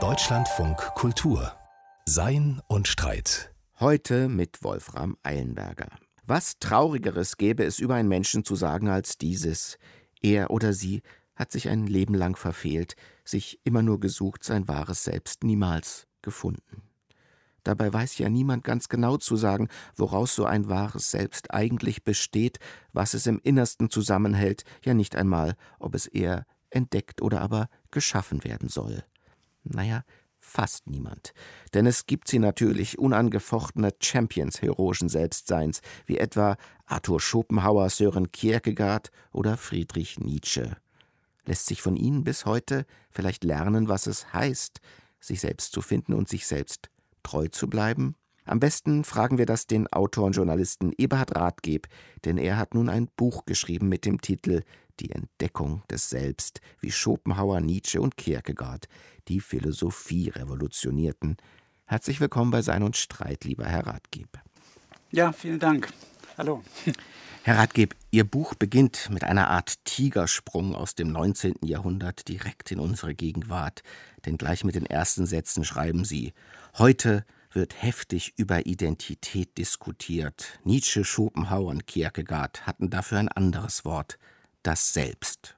Deutschlandfunk Kultur Sein und Streit. Heute mit Wolfram Eilenberger. Was Traurigeres gäbe es über einen Menschen zu sagen als dieses. Er oder sie hat sich ein Leben lang verfehlt, sich immer nur gesucht, sein wahres Selbst niemals gefunden. Dabei weiß ja niemand ganz genau zu sagen, woraus so ein wahres Selbst eigentlich besteht, was es im Innersten zusammenhält, ja nicht einmal, ob es eher entdeckt oder aber geschaffen werden soll. Naja, fast niemand. Denn es gibt sie natürlich, unangefochtene Champions heroischen Selbstseins, wie etwa Arthur Schopenhauer, Sören Kierkegaard oder Friedrich Nietzsche. Lässt sich von ihnen bis heute vielleicht lernen, was es heißt, sich selbst zu finden und sich selbst treu zu bleiben? Am besten fragen wir das den Autor und Journalisten Eberhard Rathgeb, denn er hat nun ein Buch geschrieben mit dem Titel Die Entdeckung des Selbst, wie Schopenhauer, Nietzsche und Kierkegaard die Philosophie revolutionierten. Herzlich willkommen bei Sein und Streit, lieber Herr Rathgeb. Ja, vielen Dank. Hallo. Herr Rathgeb, Ihr Buch beginnt mit einer Art Tigersprung aus dem 19. Jahrhundert direkt in unsere Gegenwart, denn gleich mit den ersten Sätzen schreiben Sie: Heute wird heftig über Identität diskutiert. Nietzsche, Schopenhauer und Kierkegaard hatten dafür ein anderes Wort: das Selbst.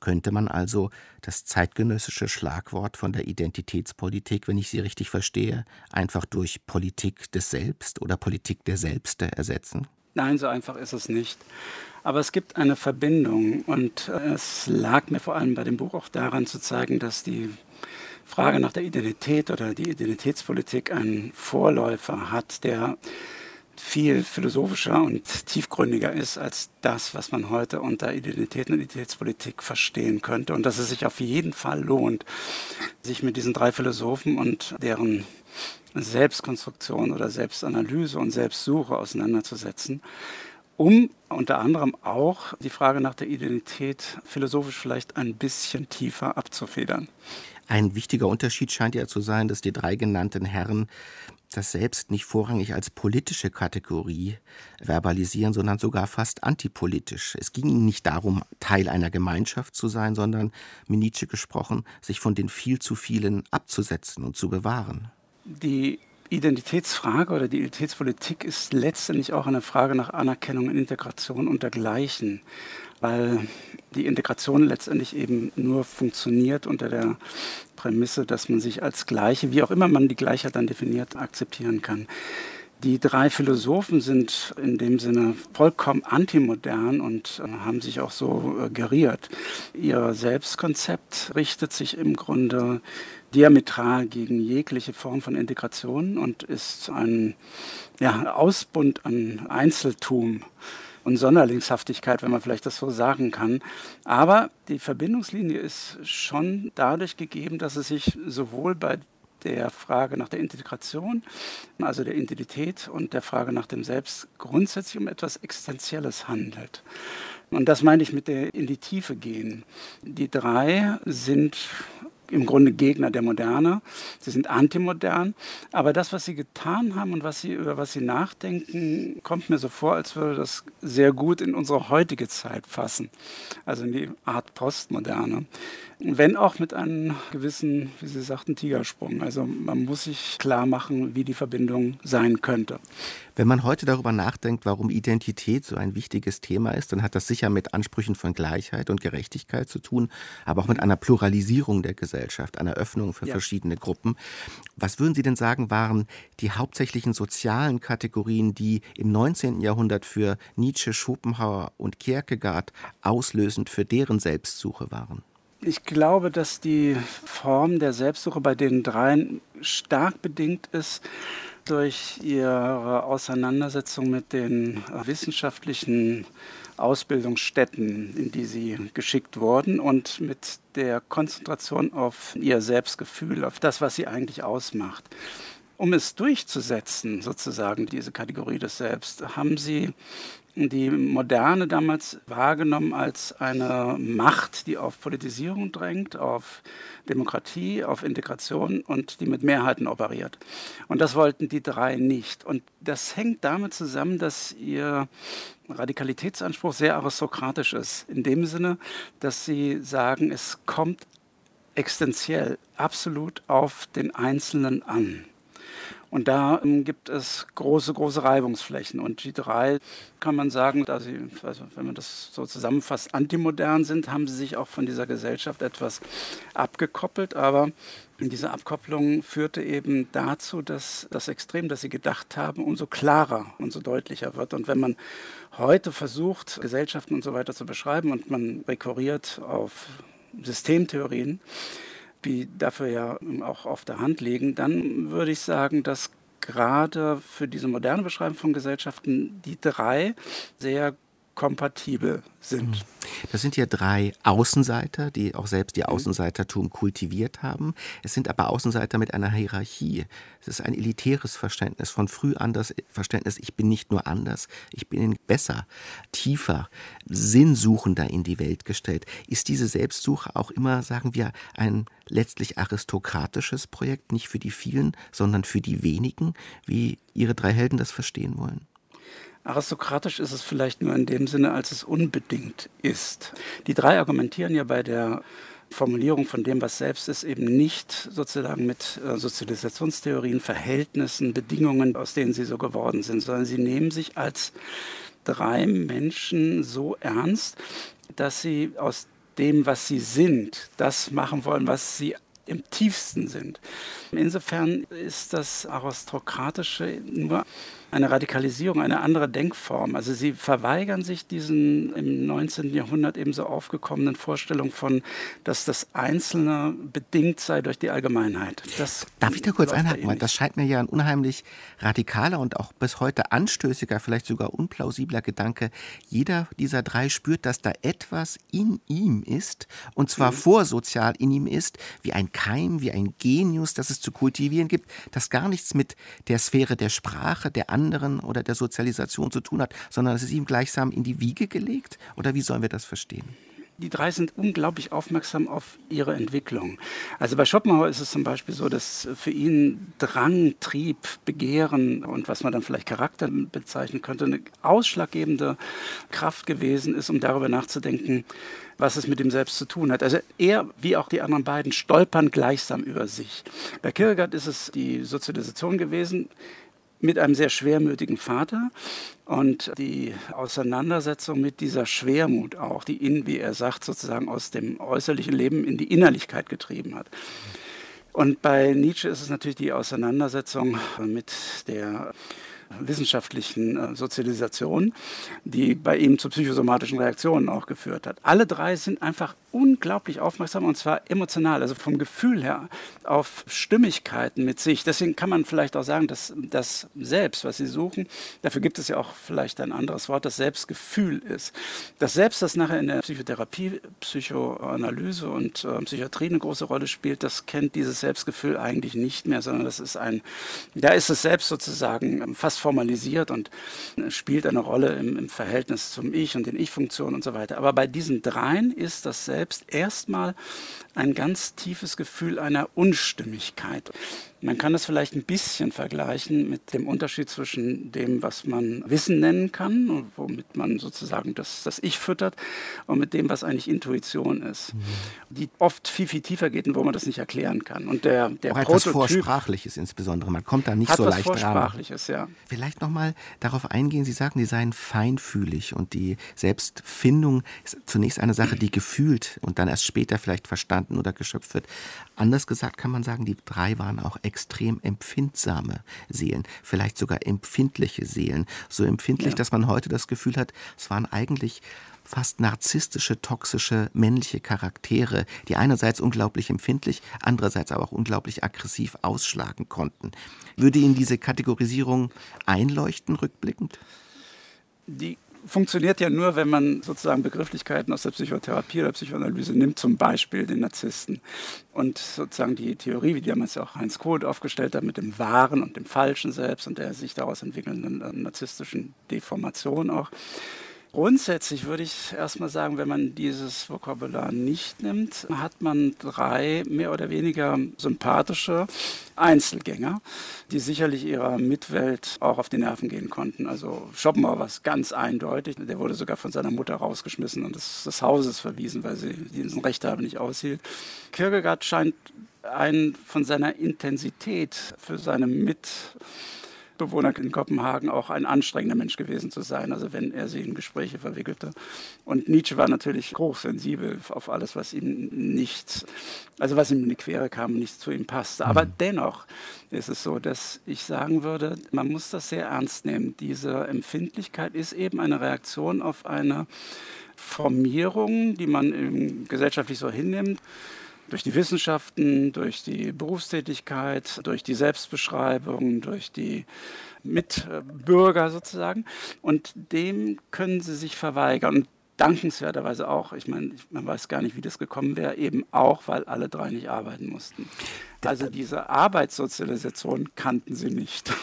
Könnte man also das zeitgenössische Schlagwort von der Identitätspolitik, wenn ich sie richtig verstehe, einfach durch Politik des Selbst oder Politik der Selbste ersetzen? Nein, so einfach ist es nicht. Aber es gibt eine Verbindung und es lag mir vor allem bei dem Buch auch daran zu zeigen, dass die Frage nach der Identität oder die Identitätspolitik einen Vorläufer hat, der viel philosophischer und tiefgründiger ist als das, was man heute unter Identität und Identitätspolitik verstehen könnte. Und dass es sich auf jeden Fall lohnt, sich mit diesen drei Philosophen und deren Selbstkonstruktion oder Selbstanalyse und Selbstsuche auseinanderzusetzen, um unter anderem auch die Frage nach der Identität philosophisch vielleicht ein bisschen tiefer abzufedern. Ein wichtiger Unterschied scheint ja zu sein, dass die drei genannten Herren das Selbst nicht vorrangig als politische Kategorie verbalisieren, sondern sogar fast antipolitisch. Es ging ihnen nicht darum, Teil einer Gemeinschaft zu sein, sondern, mit Nietzsche gesprochen, sich von den viel zu vielen abzusetzen und zu bewahren. Die Identitätsfrage oder die Identitätspolitik ist letztendlich auch eine Frage nach Anerkennung und Integration und dergleichen weil die Integration letztendlich eben nur funktioniert unter der Prämisse, dass man sich als Gleiche, wie auch immer man die Gleichheit dann definiert, akzeptieren kann. Die drei Philosophen sind in dem Sinne vollkommen antimodern und äh, haben sich auch so äh, geriert. Ihr Selbstkonzept richtet sich im Grunde diametral gegen jegliche Form von Integration und ist ein ja, Ausbund an Einzeltum und Sonderlingshaftigkeit, wenn man vielleicht das so sagen kann. Aber die Verbindungslinie ist schon dadurch gegeben, dass es sich sowohl bei der Frage nach der Integration, also der Identität und der Frage nach dem Selbst grundsätzlich um etwas Existenzielles handelt. Und das meine ich mit der in die Tiefe gehen. Die drei sind im Grunde Gegner der Moderne. Sie sind antimodern. Aber das, was sie getan haben und was sie, über was sie nachdenken, kommt mir so vor, als würde das sehr gut in unsere heutige Zeit fassen. Also in die Art Postmoderne. Wenn auch mit einem gewissen, wie Sie sagten, Tigersprung. Also man muss sich klar machen, wie die Verbindung sein könnte. Wenn man heute darüber nachdenkt, warum Identität so ein wichtiges Thema ist, dann hat das sicher mit Ansprüchen von Gleichheit und Gerechtigkeit zu tun, aber auch mit einer Pluralisierung der Gesellschaft, einer Öffnung für ja. verschiedene Gruppen. Was würden Sie denn sagen, waren die hauptsächlichen sozialen Kategorien, die im 19. Jahrhundert für Nietzsche, Schopenhauer und Kierkegaard auslösend für deren Selbstsuche waren? Ich glaube, dass die Form der Selbstsuche bei den dreien stark bedingt ist durch ihre Auseinandersetzung mit den wissenschaftlichen Ausbildungsstätten, in die sie geschickt wurden und mit der Konzentration auf ihr Selbstgefühl, auf das, was sie eigentlich ausmacht. Um es durchzusetzen, sozusagen diese Kategorie des Selbst, haben sie die Moderne damals wahrgenommen als eine Macht, die auf Politisierung drängt, auf Demokratie, auf Integration und die mit Mehrheiten operiert. Und das wollten die drei nicht. Und das hängt damit zusammen, dass ihr Radikalitätsanspruch sehr aristokratisch ist. In dem Sinne, dass sie sagen, es kommt existenziell absolut auf den Einzelnen an. Und da ähm, gibt es große, große Reibungsflächen. Und die drei, kann man sagen, da sie, also wenn man das so zusammenfasst, antimodern sind, haben sie sich auch von dieser Gesellschaft etwas abgekoppelt. Aber diese Abkopplung führte eben dazu, dass das Extrem, das sie gedacht haben, umso klarer, umso deutlicher wird. Und wenn man heute versucht, Gesellschaften und so weiter zu beschreiben und man rekurriert auf Systemtheorien, die dafür ja auch auf der Hand liegen, dann würde ich sagen, dass gerade für diese moderne Beschreibung von Gesellschaften die drei sehr kompatibel sind. Mhm. Das sind ja drei Außenseiter, die auch selbst ihr mhm. Außenseitertum kultiviert haben. Es sind aber Außenseiter mit einer Hierarchie. Es ist ein elitäres Verständnis, von früh an das Verständnis, ich bin nicht nur anders, ich bin besser, tiefer, sinnsuchender in die Welt gestellt. Ist diese Selbstsuche auch immer, sagen wir, ein letztlich aristokratisches Projekt, nicht für die vielen, sondern für die wenigen, wie Ihre drei Helden das verstehen wollen? Aristokratisch ist es vielleicht nur in dem Sinne, als es unbedingt ist. Die drei argumentieren ja bei der Formulierung von dem, was selbst ist, eben nicht sozusagen mit äh, Sozialisationstheorien, Verhältnissen, Bedingungen, aus denen sie so geworden sind, sondern sie nehmen sich als drei Menschen so ernst, dass sie aus dem, was sie sind, das machen wollen, was sie im tiefsten sind. Insofern ist das Aristokratische nur eine Radikalisierung, eine andere Denkform. Also sie verweigern sich diesen im 19. Jahrhundert ebenso aufgekommenen Vorstellungen von, dass das Einzelne bedingt sei durch die Allgemeinheit. Das Darf ich da kurz einhaken? Weil das scheint mir ja ein unheimlich radikaler und auch bis heute anstößiger, vielleicht sogar unplausibler Gedanke. Jeder dieser drei spürt, dass da etwas in ihm ist, und zwar mhm. vorsozial in ihm ist, wie ein Keim, wie ein Genius, das es zu kultivieren gibt, das gar nichts mit der Sphäre der Sprache, der anderen oder der Sozialisation zu tun hat, sondern es ist ihm gleichsam in die Wiege gelegt? Oder wie sollen wir das verstehen? Die drei sind unglaublich aufmerksam auf ihre Entwicklung. Also bei Schopenhauer ist es zum Beispiel so, dass für ihn Drang, Trieb, Begehren und was man dann vielleicht Charakter bezeichnen könnte, eine ausschlaggebende Kraft gewesen ist, um darüber nachzudenken, was es mit dem Selbst zu tun hat. Also er, wie auch die anderen beiden, stolpern gleichsam über sich. Bei Kierkegaard ist es die Sozialisation gewesen mit einem sehr schwermütigen Vater und die Auseinandersetzung mit dieser Schwermut auch, die ihn, wie er sagt, sozusagen aus dem äußerlichen Leben in die Innerlichkeit getrieben hat. Und bei Nietzsche ist es natürlich die Auseinandersetzung mit der wissenschaftlichen äh, Sozialisation, die bei ihm zu psychosomatischen Reaktionen auch geführt hat. Alle drei sind einfach unglaublich aufmerksam und zwar emotional, also vom Gefühl her auf Stimmigkeiten mit sich. Deswegen kann man vielleicht auch sagen, dass das Selbst, was sie suchen, dafür gibt es ja auch vielleicht ein anderes Wort, das Selbstgefühl ist. Das Selbst, das nachher in der Psychotherapie, Psychoanalyse und äh, Psychiatrie eine große Rolle spielt, das kennt dieses Selbstgefühl eigentlich nicht mehr, sondern das ist ein, da ist es selbst sozusagen fast formalisiert und spielt eine Rolle im, im Verhältnis zum Ich und den Ich-Funktionen und so weiter. Aber bei diesen dreien ist das selbst erstmal ein ganz tiefes Gefühl einer Unstimmigkeit. Man kann das vielleicht ein bisschen vergleichen mit dem Unterschied zwischen dem, was man Wissen nennen kann und womit man sozusagen das, das Ich füttert und mit dem, was eigentlich Intuition ist, mhm. die oft viel, viel tiefer geht und wo man das nicht erklären kann. Und der, der Auch etwas Vorsprachliches insbesondere, man kommt da nicht so leicht Vorsprachliches, ran. Ja. Vielleicht nochmal darauf eingehen, Sie sagen, die seien feinfühlig und die Selbstfindung ist zunächst eine Sache, die gefühlt und dann erst später vielleicht verstanden oder geschöpft wird. Anders gesagt kann man sagen, die drei waren auch extrem empfindsame Seelen, vielleicht sogar empfindliche Seelen. So empfindlich, ja. dass man heute das Gefühl hat, es waren eigentlich fast narzisstische, toxische männliche Charaktere, die einerseits unglaublich empfindlich, andererseits aber auch unglaublich aggressiv ausschlagen konnten. Würde Ihnen diese Kategorisierung einleuchten, rückblickend? Die funktioniert ja nur, wenn man sozusagen Begrifflichkeiten aus der Psychotherapie oder Psychoanalyse nimmt, zum Beispiel den Narzissten. Und sozusagen die Theorie, wie damals ja auch Heinz Kohl aufgestellt hat, mit dem wahren und dem falschen Selbst und der sich daraus entwickelnden äh, narzisstischen Deformation auch, Grundsätzlich würde ich erstmal sagen, wenn man dieses Vokabular nicht nimmt, hat man drei mehr oder weniger sympathische Einzelgänger, die sicherlich ihrer Mitwelt auch auf die Nerven gehen konnten. Also Schopenhauer war es ganz eindeutig. Der wurde sogar von seiner Mutter rausgeschmissen und des, des Hauses verwiesen, weil sie diesen Rechthaber nicht aushielt. Kierkegaard scheint einen von seiner Intensität für seine Mit Bewohner in Kopenhagen auch ein anstrengender Mensch gewesen zu sein, also wenn er sie in Gespräche verwickelte. Und Nietzsche war natürlich hochsensibel auf alles, was ihm nicht, also was ihm in die Quere kam, nicht zu ihm passte. Aber mhm. dennoch ist es so, dass ich sagen würde, man muss das sehr ernst nehmen. Diese Empfindlichkeit ist eben eine Reaktion auf eine Formierung, die man gesellschaftlich so hinnimmt durch die Wissenschaften, durch die Berufstätigkeit, durch die Selbstbeschreibung, durch die Mitbürger sozusagen. Und dem können sie sich verweigern. Und dankenswerterweise auch, ich meine, man weiß gar nicht, wie das gekommen wäre, eben auch, weil alle drei nicht arbeiten mussten. Also diese Arbeitssozialisation kannten sie nicht.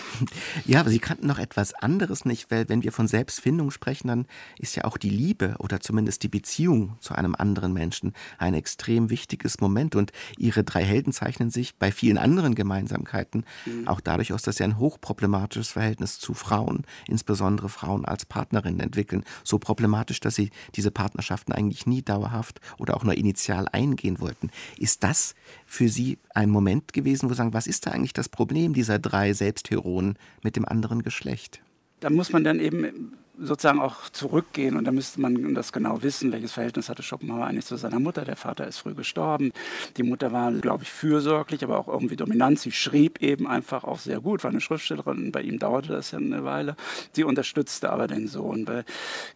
Ja, aber sie kannten noch etwas anderes nicht, weil wenn wir von Selbstfindung sprechen, dann ist ja auch die Liebe oder zumindest die Beziehung zu einem anderen Menschen ein extrem wichtiges Moment. Und ihre drei Helden zeichnen sich bei vielen anderen Gemeinsamkeiten mhm. auch dadurch aus, dass sie ein hochproblematisches Verhältnis zu Frauen, insbesondere Frauen als Partnerinnen entwickeln. So problematisch, dass sie diese Partnerschaften eigentlich nie dauerhaft oder auch nur initial eingehen wollten. Ist das für Sie ein Moment gewesen, wo sagen, was ist da eigentlich das Problem dieser drei Selbstheroen mit dem anderen Geschlecht? Da muss man dann eben sozusagen auch zurückgehen und da müsste man das genau wissen, welches Verhältnis hatte Schopenhauer eigentlich zu seiner Mutter. Der Vater ist früh gestorben. Die Mutter war, glaube ich, fürsorglich, aber auch irgendwie dominant. Sie schrieb eben einfach auch sehr gut, war eine Schriftstellerin. Bei ihm dauerte das ja eine Weile. Sie unterstützte aber den Sohn. Bei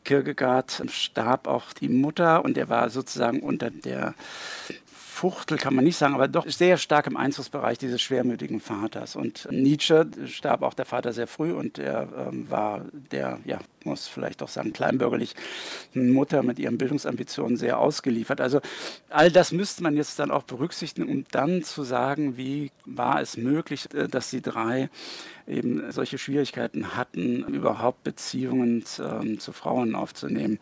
Kierkegaard starb auch die Mutter und er war sozusagen unter der Fuchtel kann man nicht sagen, aber doch sehr stark im Einflussbereich dieses schwermütigen Vaters. Und Nietzsche starb auch der Vater sehr früh und er ähm, war der, ja, muss vielleicht auch sagen, kleinbürgerlich Mutter mit ihren Bildungsambitionen sehr ausgeliefert. Also all das müsste man jetzt dann auch berücksichtigen, um dann zu sagen, wie war es möglich, äh, dass die drei eben solche Schwierigkeiten hatten, überhaupt Beziehungen äh, zu Frauen aufzunehmen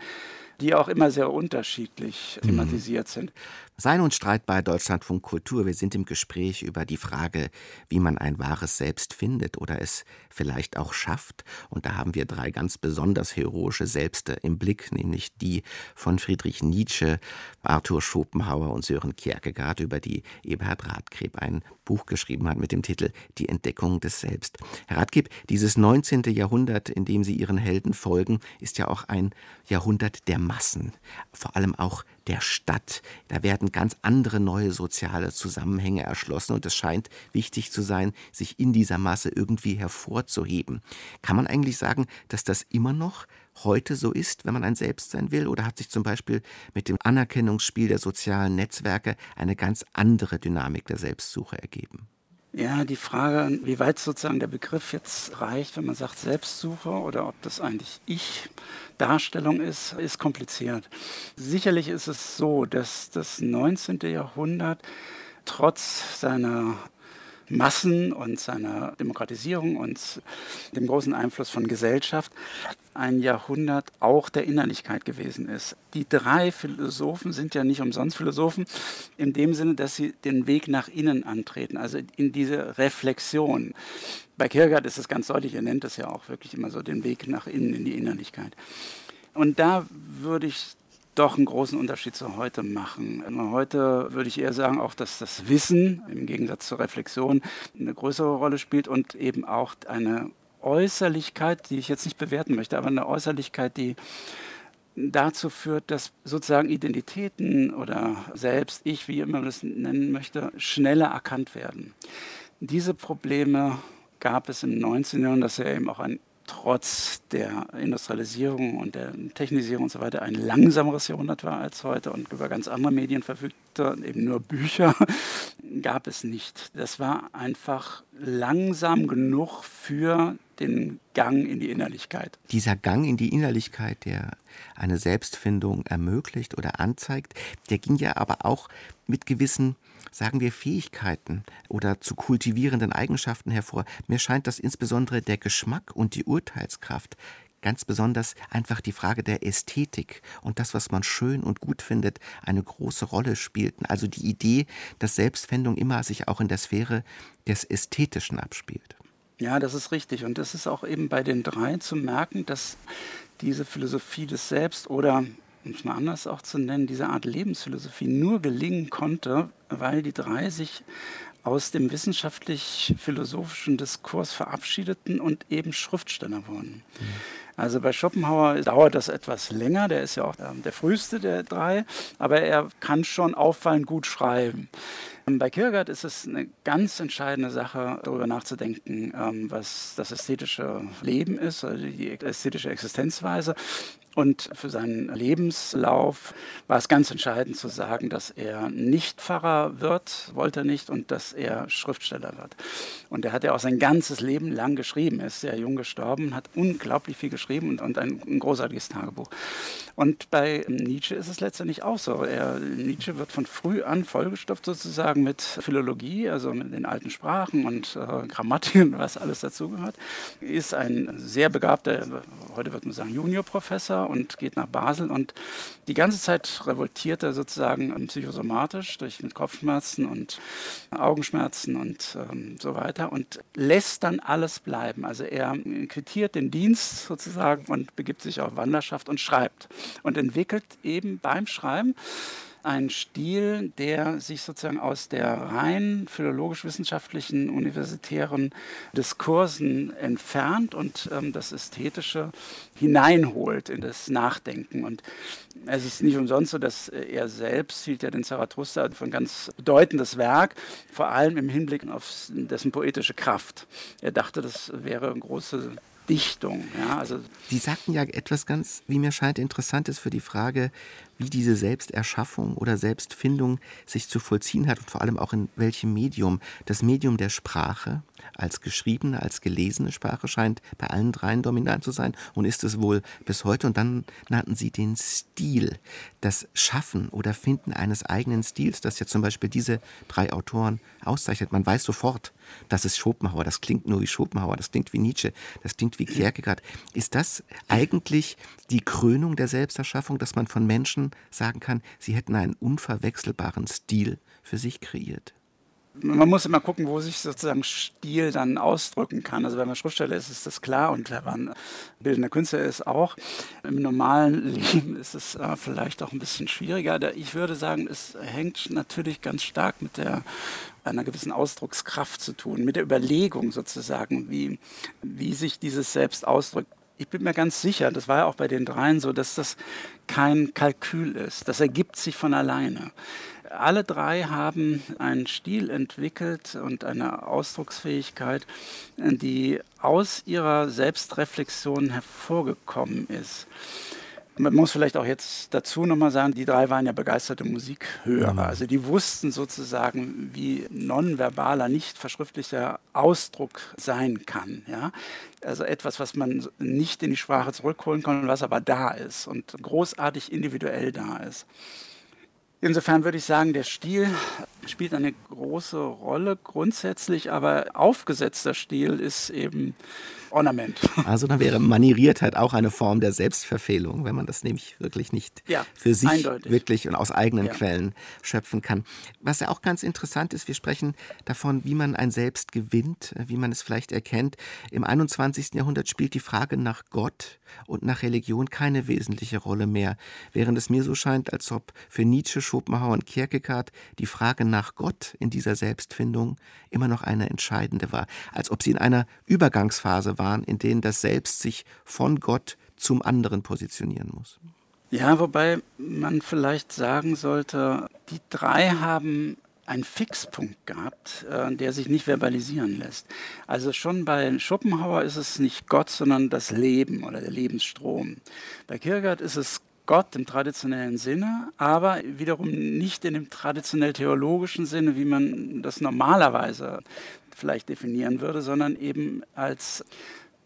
die auch immer sehr unterschiedlich mhm. thematisiert sind. Sein und Streit bei Deutschlandfunk Kultur. Wir sind im Gespräch über die Frage, wie man ein wahres Selbst findet oder es vielleicht auch schafft. Und da haben wir drei ganz besonders heroische Selbste im Blick, nämlich die von Friedrich Nietzsche, Arthur Schopenhauer und Sören Kierkegaard, über die Eberhard Radkreb ein Buch geschrieben hat mit dem Titel Die Entdeckung des Selbst. Herr Radkreb, dieses 19. Jahrhundert, in dem Sie Ihren Helden folgen, ist ja auch ein Jahrhundert der Massen, vor allem auch der Stadt. Da werden ganz andere neue soziale Zusammenhänge erschlossen und es scheint wichtig zu sein, sich in dieser Masse irgendwie hervorzuheben. Kann man eigentlich sagen, dass das immer noch heute so ist, wenn man ein Selbst sein will? Oder hat sich zum Beispiel mit dem Anerkennungsspiel der sozialen Netzwerke eine ganz andere Dynamik der Selbstsuche ergeben? Ja, die Frage, wie weit sozusagen der Begriff jetzt reicht, wenn man sagt Selbstsuche oder ob das eigentlich Ich-Darstellung ist, ist kompliziert. Sicherlich ist es so, dass das 19. Jahrhundert trotz seiner Massen und seiner Demokratisierung und dem großen Einfluss von Gesellschaft ein Jahrhundert auch der Innerlichkeit gewesen ist. Die drei Philosophen sind ja nicht umsonst Philosophen, in dem Sinne, dass sie den Weg nach innen antreten, also in diese Reflexion. Bei Kierkegaard ist es ganz deutlich, er nennt es ja auch wirklich immer so den Weg nach innen, in die Innerlichkeit. Und da würde ich doch einen großen Unterschied zu heute machen. Heute würde ich eher sagen, auch dass das Wissen im Gegensatz zur Reflexion eine größere Rolle spielt und eben auch eine Äußerlichkeit, die ich jetzt nicht bewerten möchte, aber eine Äußerlichkeit, die dazu führt, dass sozusagen Identitäten oder selbst ich, wie immer man das nennen möchte, schneller erkannt werden. Diese Probleme gab es im 19. Jahrhundert, das ist ja eben auch ein trotz der Industrialisierung und der Technisierung und so weiter ein langsameres Jahrhundert war als heute und über ganz andere Medien verfügte, eben nur Bücher, gab es nicht. Das war einfach langsam genug für den Gang in die Innerlichkeit. Dieser Gang in die Innerlichkeit, der eine Selbstfindung ermöglicht oder anzeigt, der ging ja aber auch mit gewissen sagen wir, Fähigkeiten oder zu kultivierenden Eigenschaften hervor. Mir scheint, dass insbesondere der Geschmack und die Urteilskraft ganz besonders einfach die Frage der Ästhetik und das, was man schön und gut findet, eine große Rolle spielten. Also die Idee, dass Selbstfindung immer sich auch in der Sphäre des Ästhetischen abspielt. Ja, das ist richtig. Und das ist auch eben bei den drei zu merken, dass diese Philosophie des Selbst oder um es mal anders auch zu nennen, diese Art Lebensphilosophie nur gelingen konnte, weil die drei sich aus dem wissenschaftlich-philosophischen Diskurs verabschiedeten und eben Schriftsteller wurden. Mhm. Also bei Schopenhauer dauert das etwas länger, der ist ja auch der früheste der drei, aber er kann schon auffallend gut schreiben. Bei Kierkegaard ist es eine ganz entscheidende Sache, darüber nachzudenken, ähm, was das ästhetische Leben ist, also die ästhetische Existenzweise. Und für seinen Lebenslauf war es ganz entscheidend zu sagen, dass er nicht Pfarrer wird, wollte er nicht, und dass er Schriftsteller wird. Und er hat ja auch sein ganzes Leben lang geschrieben. Er ist sehr jung gestorben, hat unglaublich viel geschrieben und, und ein, ein, großartiges Tagebuch. Und bei Nietzsche ist es letztendlich auch so. Er, Nietzsche wird von früh an vollgestopft sozusagen mit Philologie, also mit den alten Sprachen und äh, Grammatik und was alles dazugehört. Ist ein sehr begabter, heute wird man sagen Juniorprofessor und geht nach Basel und die ganze Zeit revoltiert er sozusagen psychosomatisch durch mit Kopfschmerzen und Augenschmerzen und ähm, so weiter und lässt dann alles bleiben. Also er quittiert den Dienst sozusagen und begibt sich auf Wanderschaft und schreibt und entwickelt eben beim Schreiben einen Stil, der sich sozusagen aus der rein philologisch-wissenschaftlichen universitären Diskursen entfernt und ähm, das Ästhetische hineinholt in das Nachdenken. Und es ist nicht umsonst so, dass er selbst hielt ja den Zarathustra für ein ganz bedeutendes Werk, vor allem im Hinblick auf dessen poetische Kraft. Er dachte, das wäre eine große Dichtung. Ja, also Sie sagten ja etwas ganz, wie mir scheint, Interessantes für die Frage, wie diese Selbsterschaffung oder Selbstfindung sich zu vollziehen hat und vor allem auch in welchem Medium. Das Medium der Sprache als geschriebene, als gelesene Sprache scheint bei allen dreien dominant zu sein und ist es wohl bis heute. Und dann nannten sie den Stil, das Schaffen oder Finden eines eigenen Stils, das ja zum Beispiel diese drei Autoren auszeichnet. Man weiß sofort, das ist Schopenhauer, das klingt nur wie Schopenhauer, das klingt wie Nietzsche, das klingt wie Kierkegaard. Ist das eigentlich die Krönung der Selbsterschaffung, dass man von Menschen sagen kann, sie hätten einen unverwechselbaren Stil für sich kreiert? man muss immer gucken, wo sich sozusagen Stil dann ausdrücken kann. Also wenn man Schriftsteller ist, ist das klar und wenn man bildender Künstler ist auch. Im normalen Leben ist es äh, vielleicht auch ein bisschen schwieriger. Ich würde sagen, es hängt natürlich ganz stark mit der einer gewissen Ausdruckskraft zu tun, mit der Überlegung sozusagen, wie, wie sich dieses Selbst ausdrückt. Ich bin mir ganz sicher, das war ja auch bei den dreien so, dass das kein Kalkül ist. Das ergibt sich von alleine. Alle drei haben einen Stil entwickelt und eine Ausdrucksfähigkeit, die aus ihrer Selbstreflexion hervorgekommen ist. Man muss vielleicht auch jetzt dazu nochmal sagen, die drei waren ja begeisterte Musikhörer. Mhm. Also die wussten sozusagen, wie nonverbaler, nicht verschriftlicher Ausdruck sein kann. Ja? Also etwas, was man nicht in die Sprache zurückholen kann, was aber da ist und großartig individuell da ist. Insofern würde ich sagen, der Stil spielt eine große Rolle grundsätzlich, aber aufgesetzter Stil ist eben Ornament. Also dann wäre Manieriertheit auch eine Form der Selbstverfehlung, wenn man das nämlich wirklich nicht ja, für sich eindeutig. wirklich und aus eigenen ja. Quellen schöpfen kann. Was ja auch ganz interessant ist, wir sprechen davon, wie man ein Selbst gewinnt, wie man es vielleicht erkennt. Im 21. Jahrhundert spielt die Frage nach Gott und nach Religion keine wesentliche Rolle mehr, während es mir so scheint, als ob für Nietzsche, Schopenhauer und Kierkegaard die Frage nach Gott in dieser Selbstfindung immer noch eine entscheidende war, als ob sie in einer Übergangsphase waren, in denen das Selbst sich von Gott zum anderen positionieren muss. Ja, wobei man vielleicht sagen sollte, die drei haben einen Fixpunkt gehabt, äh, der sich nicht verbalisieren lässt. Also schon bei Schopenhauer ist es nicht Gott, sondern das Leben oder der Lebensstrom. Bei Kierkegaard ist es Gott im traditionellen Sinne, aber wiederum nicht in dem traditionell theologischen Sinne, wie man das normalerweise vielleicht definieren würde, sondern eben als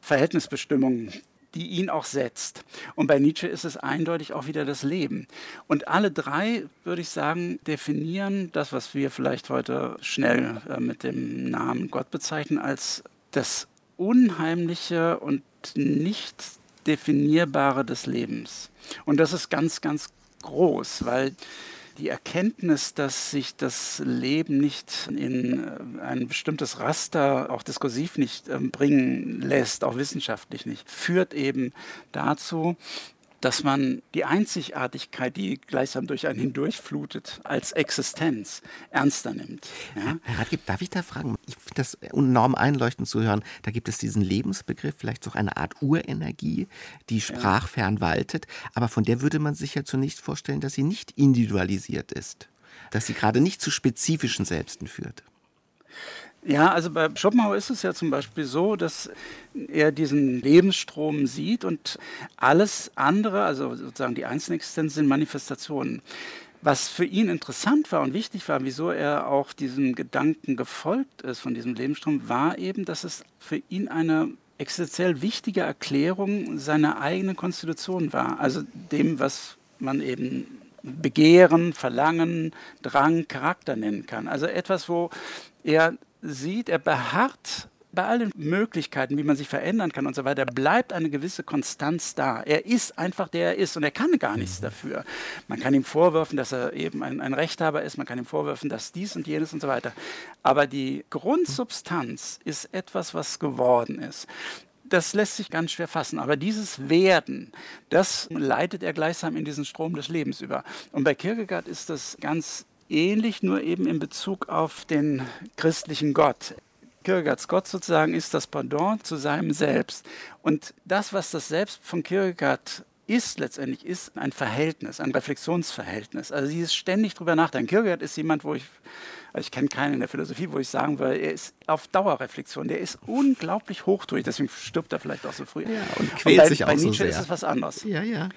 Verhältnisbestimmung die ihn auch setzt. Und bei Nietzsche ist es eindeutig auch wieder das Leben. Und alle drei, würde ich sagen, definieren das, was wir vielleicht heute schnell äh, mit dem Namen Gott bezeichnen, als das Unheimliche und nicht Definierbare des Lebens. Und das ist ganz, ganz groß, weil die Erkenntnis, dass sich das Leben nicht in äh, ein bestimmtes Raster, auch diskursiv nicht ähm, bringen lässt, auch wissenschaftlich nicht, führt eben dazu, dass man die Einzigartigkeit, die gleichsam durch einen hindurchflutet, als Existenz ernster nimmt. Ja? Herr Radgeb, darf ich da fragen? Ich finde das enorm einleuchtend zu hören. Da gibt es diesen Lebensbegriff, vielleicht so eine Art Urenergie, die sprachfern waltet, aber von der würde man sich ja zunächst vorstellen, dass sie nicht individualisiert ist, dass sie gerade nicht zu spezifischen Selbsten führt. Ja, also bei Schopenhauer ist es ja zum Beispiel so, dass er diesen Lebensstrom sieht und alles andere, also sozusagen die Einzelexistenz, sind Manifestationen. Was für ihn interessant war und wichtig war, wieso er auch diesem Gedanken gefolgt ist von diesem Lebensstrom, war eben, dass es für ihn eine existenziell wichtige Erklärung seiner eigenen Konstitution war. Also dem, was man eben Begehren, Verlangen, Drang, Charakter nennen kann. Also etwas, wo er sieht, er beharrt bei allen Möglichkeiten, wie man sich verändern kann und so weiter, bleibt eine gewisse Konstanz da. Er ist einfach der er ist und er kann gar nichts mhm. dafür. Man kann ihm vorwerfen, dass er eben ein, ein Rechthaber ist, man kann ihm vorwerfen, dass dies und jenes und so weiter. Aber die Grundsubstanz ist etwas, was geworden ist das lässt sich ganz schwer fassen. Aber dieses Werden, das leitet er gleichsam in diesen Strom des Lebens über. Und bei Kierkegaard ist das ganz ähnlich, nur eben in Bezug auf den christlichen Gott. Kierkegaards Gott sozusagen ist das Pendant zu seinem Selbst. Und das, was das Selbst von Kierkegaard ist letztendlich, ist ein Verhältnis, ein Reflexionsverhältnis. Also sie ist ständig drüber nachdenken. Kierkegaard ist jemand, wo ich, also ich kenne keinen in der Philosophie, wo ich sagen würde, er ist auf Dauerreflexion, der ist unglaublich hochdrück, deswegen stirbt er vielleicht auch so früh. Ja, und quält und bei, sich auch bei Nietzsche so sehr. ist es was anderes. Ja, ja.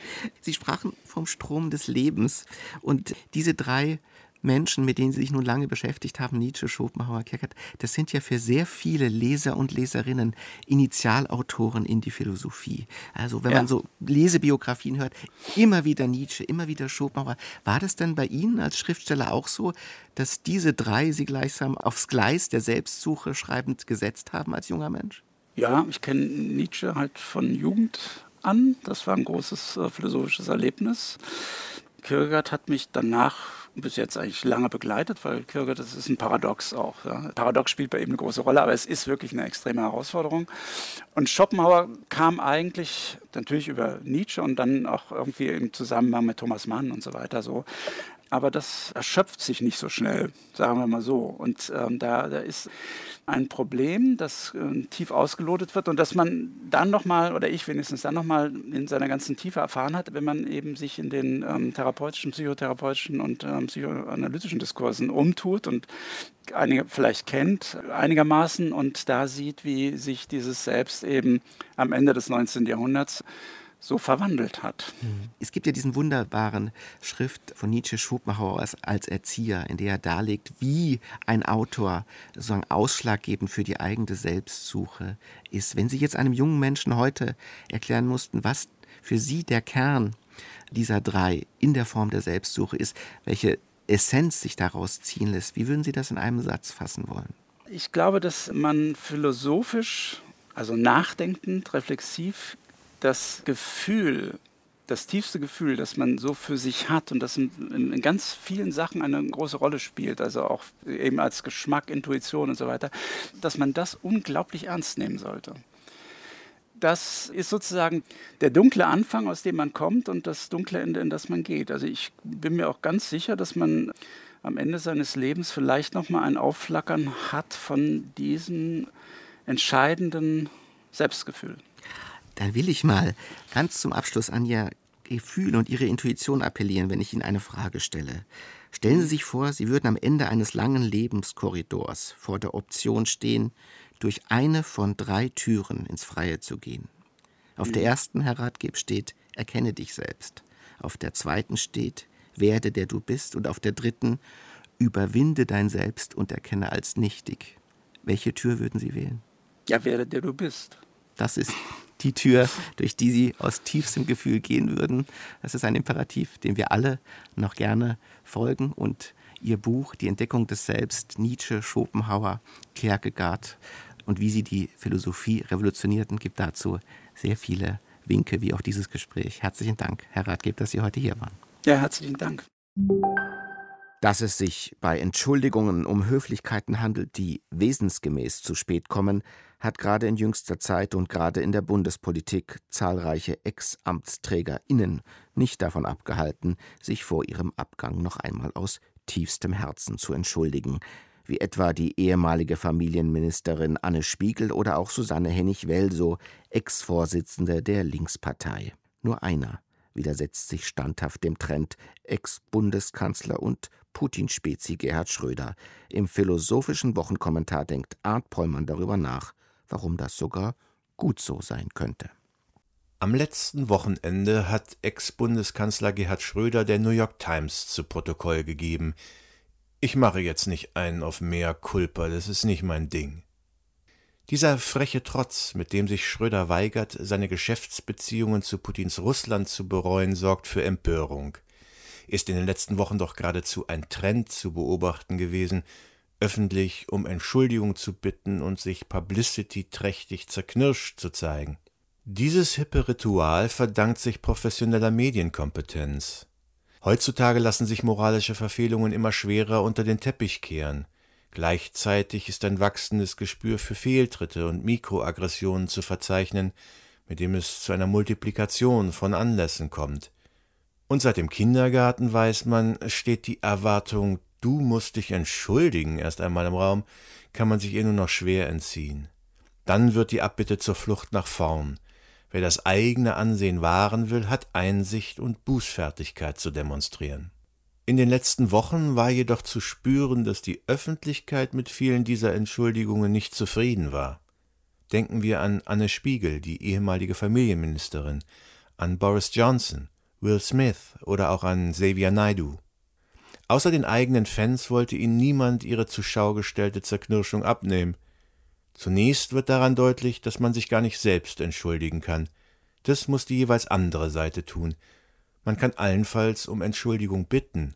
Sie sprachen vom Strom des Lebens und diese drei Menschen, mit denen Sie sich nun lange beschäftigt haben, Nietzsche, Schopenhauer, Kierkegaard, das sind ja für sehr viele Leser und Leserinnen Initialautoren in die Philosophie. Also wenn ja. man so Lesebiografien hört, immer wieder Nietzsche, immer wieder Schopenhauer. War das denn bei Ihnen als Schriftsteller auch so, dass diese drei Sie gleichsam aufs Gleis der Selbstsuche schreibend gesetzt haben als junger Mensch? Ja, ich kenne Nietzsche halt von Jugend an. Das war ein großes äh, philosophisches Erlebnis. Kierkegaard hat mich danach bis jetzt eigentlich lange begleitet, weil Kierkegaard, das ist ein Paradox auch. Ja. Paradox spielt bei ihm eine große Rolle, aber es ist wirklich eine extreme Herausforderung. Und Schopenhauer kam eigentlich natürlich über Nietzsche und dann auch irgendwie im Zusammenhang mit Thomas Mann und so weiter so aber das erschöpft sich nicht so schnell, sagen wir mal so. Und ähm, da, da ist ein Problem, das äh, tief ausgelotet wird und dass man dann nochmal, oder ich wenigstens dann nochmal in seiner ganzen Tiefe erfahren hat, wenn man eben sich in den ähm, therapeutischen, psychotherapeutischen und ähm, psychoanalytischen Diskursen umtut und einige vielleicht kennt einigermaßen und da sieht, wie sich dieses Selbst eben am Ende des 19. Jahrhunderts so verwandelt hat. Es gibt ja diesen wunderbaren Schrift von Nietzsche Schopenhauer als, als Erzieher, in der er darlegt, wie ein Autor sozusagen ausschlaggebend für die eigene Selbstsuche ist. Wenn Sie jetzt einem jungen Menschen heute erklären mussten, was für Sie der Kern dieser drei in der Form der Selbstsuche ist, welche Essenz sich daraus ziehen lässt, wie würden Sie das in einem Satz fassen wollen? Ich glaube, dass man philosophisch, also nachdenkend, reflexiv das Gefühl, das tiefste Gefühl, das man so für sich hat und das in, in, ganz vielen Sachen eine große Rolle spielt, also auch eben als Geschmack, Intuition und so weiter, dass man das unglaublich ernst nehmen sollte. Das ist sozusagen der dunkle Anfang, aus dem man kommt und das dunkle Ende, in das man geht. Also ich bin mir auch ganz sicher, dass man am Ende seines Lebens vielleicht nochmal ein Aufflackern hat von diesem entscheidenden Selbstgefühl. Dann will ich mal ganz zum Abschluss an Ihr Gefühl und Ihre Intuition appellieren, wenn ich Ihnen eine Frage stelle. Stellen Sie sich vor, Sie würden am Ende eines langen Lebenskorridors vor der Option stehen, durch eine von drei Türen ins Freie zu gehen. Auf der ersten, Herr Ratgeb, steht, erkenne dich selbst. Auf der zweiten steht, werde der du bist. Und auf der dritten, überwinde dein Selbst und erkenne als nichtig. Welche Tür würden Sie wählen? Ja, werde der du bist. Das ist die Tür, durch die sie aus tiefstem Gefühl gehen würden. Das ist ein Imperativ, dem wir alle noch gerne folgen. Und ihr Buch, Die Entdeckung des Selbst, Nietzsche, Schopenhauer, Kierkegaard und wie sie die Philosophie revolutionierten, gibt dazu sehr viele Winke wie auch dieses Gespräch. Herzlichen Dank, Herr Ratgeb, dass Sie heute hier waren. Ja, herzlichen Dank. Dass es sich bei Entschuldigungen um Höflichkeiten handelt, die wesensgemäß zu spät kommen, hat gerade in jüngster Zeit und gerade in der Bundespolitik zahlreiche Ex-AmtsträgerInnen nicht davon abgehalten, sich vor ihrem Abgang noch einmal aus tiefstem Herzen zu entschuldigen, wie etwa die ehemalige Familienministerin Anne Spiegel oder auch Susanne Hennig-Welsow, Ex-Vorsitzende der Linkspartei. Nur einer widersetzt sich standhaft dem Trend Ex-Bundeskanzler und Putin-Spezi Gerhard Schröder. Im philosophischen Wochenkommentar denkt Arndt Pollmann darüber nach, warum das sogar gut so sein könnte. Am letzten Wochenende hat Ex-Bundeskanzler Gerhard Schröder der New York Times zu Protokoll gegeben. Ich mache jetzt nicht einen auf mehr Culpa, das ist nicht mein Ding. Dieser freche Trotz, mit dem sich Schröder weigert, seine Geschäftsbeziehungen zu Putins Russland zu bereuen, sorgt für Empörung. Ist in den letzten Wochen doch geradezu ein Trend zu beobachten gewesen, öffentlich um Entschuldigung zu bitten und sich publicity-trächtig zerknirscht zu zeigen. Dieses hippe Ritual verdankt sich professioneller Medienkompetenz. Heutzutage lassen sich moralische Verfehlungen immer schwerer unter den Teppich kehren. Gleichzeitig ist ein wachsendes Gespür für Fehltritte und Mikroaggressionen zu verzeichnen, mit dem es zu einer Multiplikation von Anlässen kommt. Und seit dem Kindergarten weiß man, steht die Erwartung, du musst dich entschuldigen, erst einmal im Raum, kann man sich ihr nur noch schwer entziehen. Dann wird die Abbitte zur Flucht nach vorn. Wer das eigene Ansehen wahren will, hat Einsicht und Bußfertigkeit zu demonstrieren. In den letzten Wochen war jedoch zu spüren, dass die Öffentlichkeit mit vielen dieser Entschuldigungen nicht zufrieden war. Denken wir an Anne Spiegel, die ehemalige Familienministerin, an Boris Johnson, Will Smith oder auch an Xavier Naidu. Außer den eigenen Fans wollte ihnen niemand ihre zur Schau gestellte Zerknirschung abnehmen. Zunächst wird daran deutlich, dass man sich gar nicht selbst entschuldigen kann. Das muss die jeweils andere Seite tun. Man kann allenfalls um Entschuldigung bitten,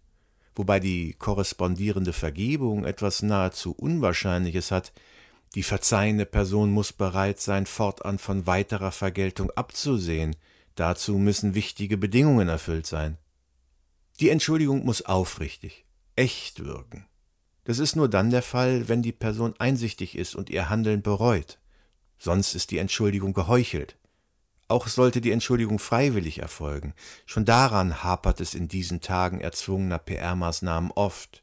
wobei die korrespondierende Vergebung etwas nahezu Unwahrscheinliches hat, die verzeihende Person muss bereit sein, fortan von weiterer Vergeltung abzusehen, dazu müssen wichtige Bedingungen erfüllt sein. Die Entschuldigung muss aufrichtig, echt wirken. Das ist nur dann der Fall, wenn die Person einsichtig ist und ihr Handeln bereut. Sonst ist die Entschuldigung geheuchelt. Auch sollte die Entschuldigung freiwillig erfolgen. Schon daran hapert es in diesen Tagen erzwungener PR-Maßnahmen oft.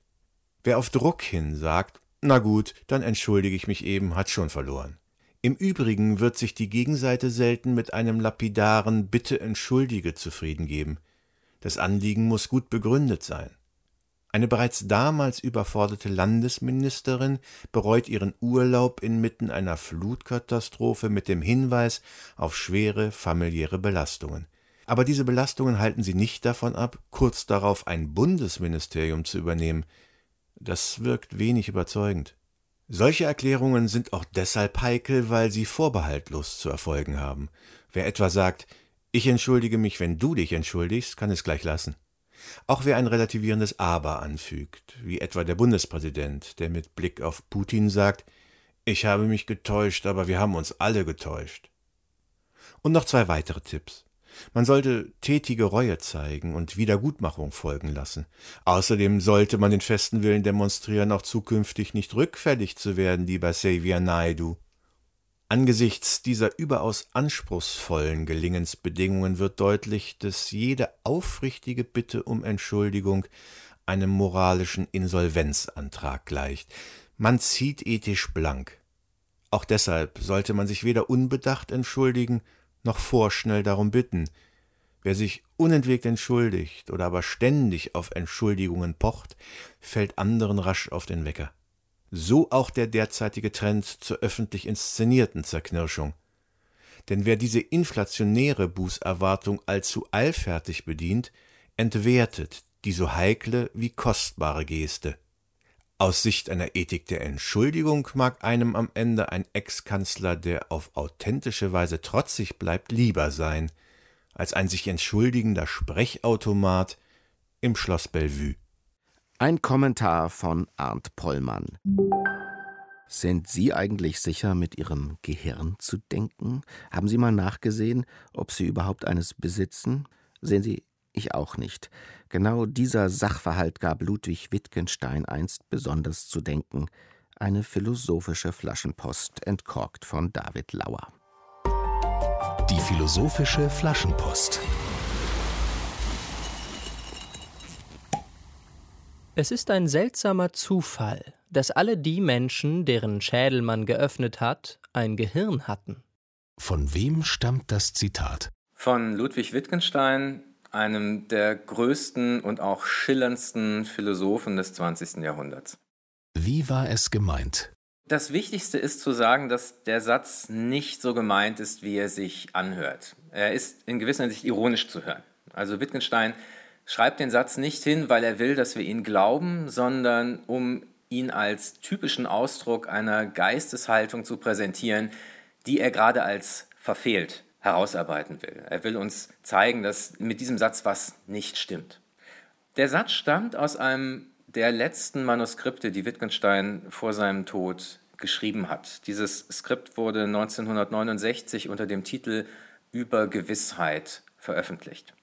Wer auf Druck hin sagt, na gut, dann entschuldige ich mich eben, hat schon verloren. Im Übrigen wird sich die Gegenseite selten mit einem lapidaren Bitte entschuldige zufrieden geben. Das Anliegen muss gut begründet sein. Eine bereits damals überforderte Landesministerin bereut ihren Urlaub inmitten einer Flutkatastrophe mit dem Hinweis auf schwere familiäre Belastungen. Aber diese Belastungen halten sie nicht davon ab, kurz darauf ein Bundesministerium zu übernehmen. Das wirkt wenig überzeugend. Solche Erklärungen sind auch deshalb heikel, weil sie vorbehaltlos zu erfolgen haben. Wer etwa sagt, ich entschuldige mich, wenn du dich entschuldigst, kann es gleich lassen. Auch wer ein relativierendes Aber anfügt, wie etwa der Bundespräsident, der mit Blick auf Putin sagt, ich habe mich getäuscht, aber wir haben uns alle getäuscht. Und noch zwei weitere Tipps. Man sollte tätige Reue zeigen und Wiedergutmachung folgen lassen. Außerdem sollte man den festen Willen demonstrieren, auch zukünftig nicht rückfällig zu werden, lieber Xavier Naidu. Angesichts dieser überaus anspruchsvollen Gelingensbedingungen wird deutlich, dass jede aufrichtige Bitte um Entschuldigung einem moralischen Insolvenzantrag gleicht. Man zieht ethisch blank. Auch deshalb sollte man sich weder unbedacht entschuldigen, noch vorschnell darum bitten. Wer sich unentwegt entschuldigt oder aber ständig auf Entschuldigungen pocht, fällt anderen rasch auf den Wecker. So auch der derzeitige Trend zur öffentlich inszenierten Zerknirschung. Denn wer diese inflationäre Bußerwartung allzu eilfertig bedient, entwertet die so heikle wie kostbare Geste. Aus Sicht einer Ethik der Entschuldigung mag einem am Ende ein Ex-Kanzler, der auf authentische Weise trotzig bleibt, lieber sein, als ein sich entschuldigender Sprechautomat im Schloss Bellevue. Ein Kommentar von Arndt Pollmann. Sind Sie eigentlich sicher, mit Ihrem Gehirn zu denken? Haben Sie mal nachgesehen, ob Sie überhaupt eines besitzen? Sehen Sie, ich auch nicht. Genau dieser Sachverhalt gab Ludwig Wittgenstein einst besonders zu denken. Eine philosophische Flaschenpost, entkorkt von David Lauer. Die philosophische Flaschenpost. Es ist ein seltsamer Zufall, dass alle die Menschen, deren Schädel man geöffnet hat, ein Gehirn hatten. Von wem stammt das Zitat? Von Ludwig Wittgenstein, einem der größten und auch schillerndsten Philosophen des 20. Jahrhunderts. Wie war es gemeint? Das Wichtigste ist zu sagen, dass der Satz nicht so gemeint ist, wie er sich anhört. Er ist in gewisser Hinsicht ironisch zu hören. Also Wittgenstein schreibt den Satz nicht hin, weil er will, dass wir ihn glauben, sondern um ihn als typischen Ausdruck einer Geisteshaltung zu präsentieren, die er gerade als verfehlt herausarbeiten will. Er will uns zeigen, dass mit diesem Satz was nicht stimmt. Der Satz stammt aus einem der letzten Manuskripte, die Wittgenstein vor seinem Tod geschrieben hat. Dieses Skript wurde 1969 unter dem Titel Über Gewissheit veröffentlicht.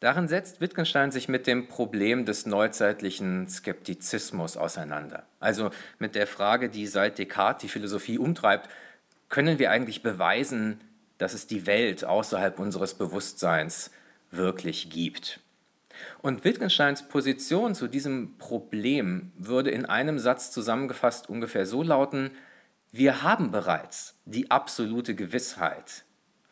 Darin setzt Wittgenstein sich mit dem Problem des neuzeitlichen Skeptizismus auseinander. Also mit der Frage, die seit Descartes die Philosophie umtreibt, können wir eigentlich beweisen, dass es die Welt außerhalb unseres Bewusstseins wirklich gibt? Und Wittgensteins Position zu diesem Problem würde in einem Satz zusammengefasst ungefähr so lauten, wir haben bereits die absolute Gewissheit,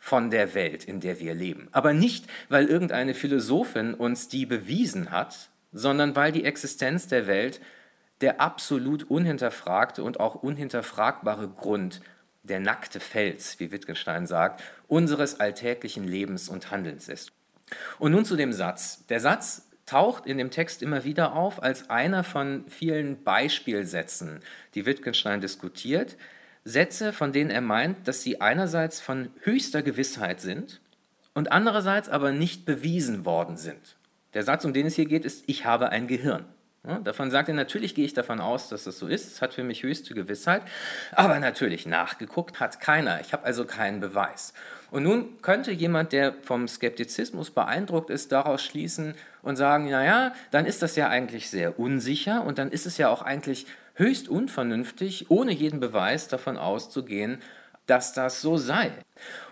von der Welt, in der wir leben. Aber nicht, weil irgendeine Philosophin uns die bewiesen hat, sondern weil die Existenz der Welt der absolut unhinterfragte und auch unhinterfragbare Grund, der nackte Fels, wie Wittgenstein sagt, unseres alltäglichen Lebens und Handelns ist. Und nun zu dem Satz. Der Satz taucht in dem Text immer wieder auf als einer von vielen Beispielsätzen, die Wittgenstein diskutiert, Sätze, von denen er meint, dass sie einerseits von höchster Gewissheit sind und andererseits aber nicht bewiesen worden sind. Der Satz, um den es hier geht, ist, ich habe ein Gehirn. Ja, davon sagt er, natürlich gehe ich davon aus, dass das so ist. Es hat für mich höchste Gewissheit. Aber natürlich nachgeguckt hat keiner. Ich habe also keinen Beweis. Und nun könnte jemand, der vom Skeptizismus beeindruckt ist, daraus schließen und sagen, naja, dann ist das ja eigentlich sehr unsicher und dann ist es ja auch eigentlich höchst unvernünftig, ohne jeden Beweis davon auszugehen, dass das so sei.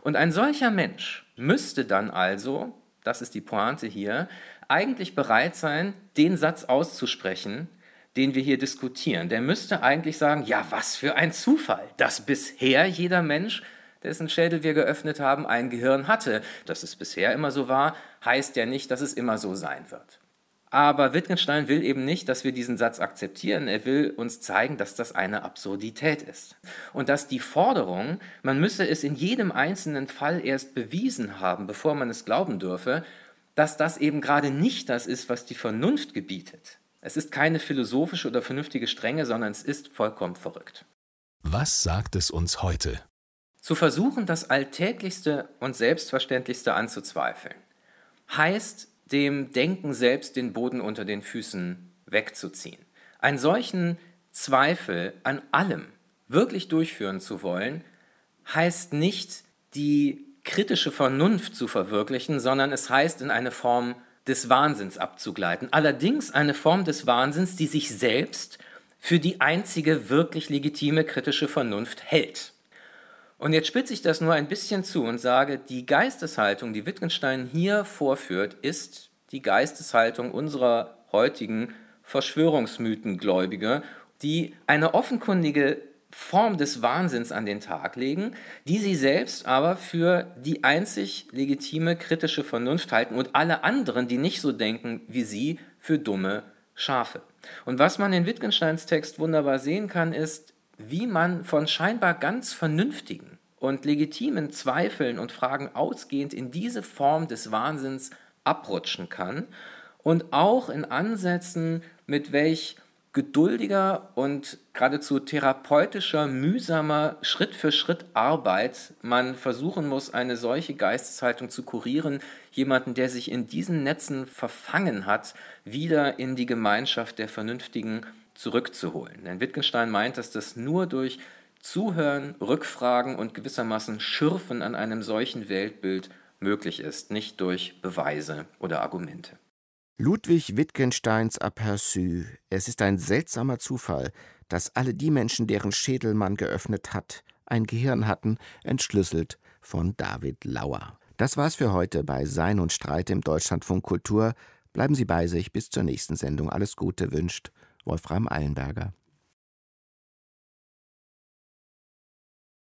Und ein solcher Mensch müsste dann also, das ist die Pointe hier, eigentlich bereit sein, den Satz auszusprechen, den wir hier diskutieren. Der müsste eigentlich sagen, ja, was für ein Zufall, dass bisher jeder Mensch, dessen Schädel wir geöffnet haben, ein Gehirn hatte. Dass es bisher immer so war, heißt ja nicht, dass es immer so sein wird. Aber Wittgenstein will eben nicht, dass wir diesen Satz akzeptieren. Er will uns zeigen, dass das eine Absurdität ist. Und dass die Forderung, man müsse es in jedem einzelnen Fall erst bewiesen haben, bevor man es glauben dürfe, dass das eben gerade nicht das ist, was die Vernunft gebietet. Es ist keine philosophische oder vernünftige Strenge, sondern es ist vollkommen verrückt. Was sagt es uns heute? Zu versuchen, das Alltäglichste und Selbstverständlichste anzuzweifeln, heißt dem Denken selbst den Boden unter den Füßen wegzuziehen. Einen solchen Zweifel an allem wirklich durchführen zu wollen, heißt nicht, die kritische Vernunft zu verwirklichen, sondern es heißt, in eine Form des Wahnsinns abzugleiten. Allerdings eine Form des Wahnsinns, die sich selbst für die einzige wirklich legitime kritische Vernunft hält. Und jetzt spitze ich das nur ein bisschen zu und sage, die Geisteshaltung, die Wittgenstein hier vorführt, ist die Geisteshaltung unserer heutigen Verschwörungsmythengläubige, die eine offenkundige Form des Wahnsinns an den Tag legen, die sie selbst aber für die einzig legitime kritische Vernunft halten und alle anderen, die nicht so denken wie sie, für dumme Schafe. Und was man in Wittgensteins Text wunderbar sehen kann, ist, wie man von scheinbar ganz vernünftigen und legitimen Zweifeln und Fragen ausgehend in diese Form des Wahnsinns abrutschen kann und auch in Ansätzen, mit welch geduldiger und geradezu therapeutischer, mühsamer Schritt für Schritt Arbeit man versuchen muss, eine solche Geisteshaltung zu kurieren, jemanden, der sich in diesen Netzen verfangen hat, wieder in die Gemeinschaft der Vernünftigen zurückzuholen. Denn Wittgenstein meint, dass das nur durch Zuhören, Rückfragen und gewissermaßen Schürfen an einem solchen Weltbild möglich ist, nicht durch Beweise oder Argumente. Ludwig Wittgensteins Aperçu. Es ist ein seltsamer Zufall, dass alle die Menschen, deren Schädel man geöffnet hat, ein Gehirn hatten, entschlüsselt von David Lauer. Das war's für heute bei Sein und Streit im Deutschlandfunk Kultur. Bleiben Sie bei sich bis zur nächsten Sendung. Alles Gute wünscht Wolfram Eilenberger.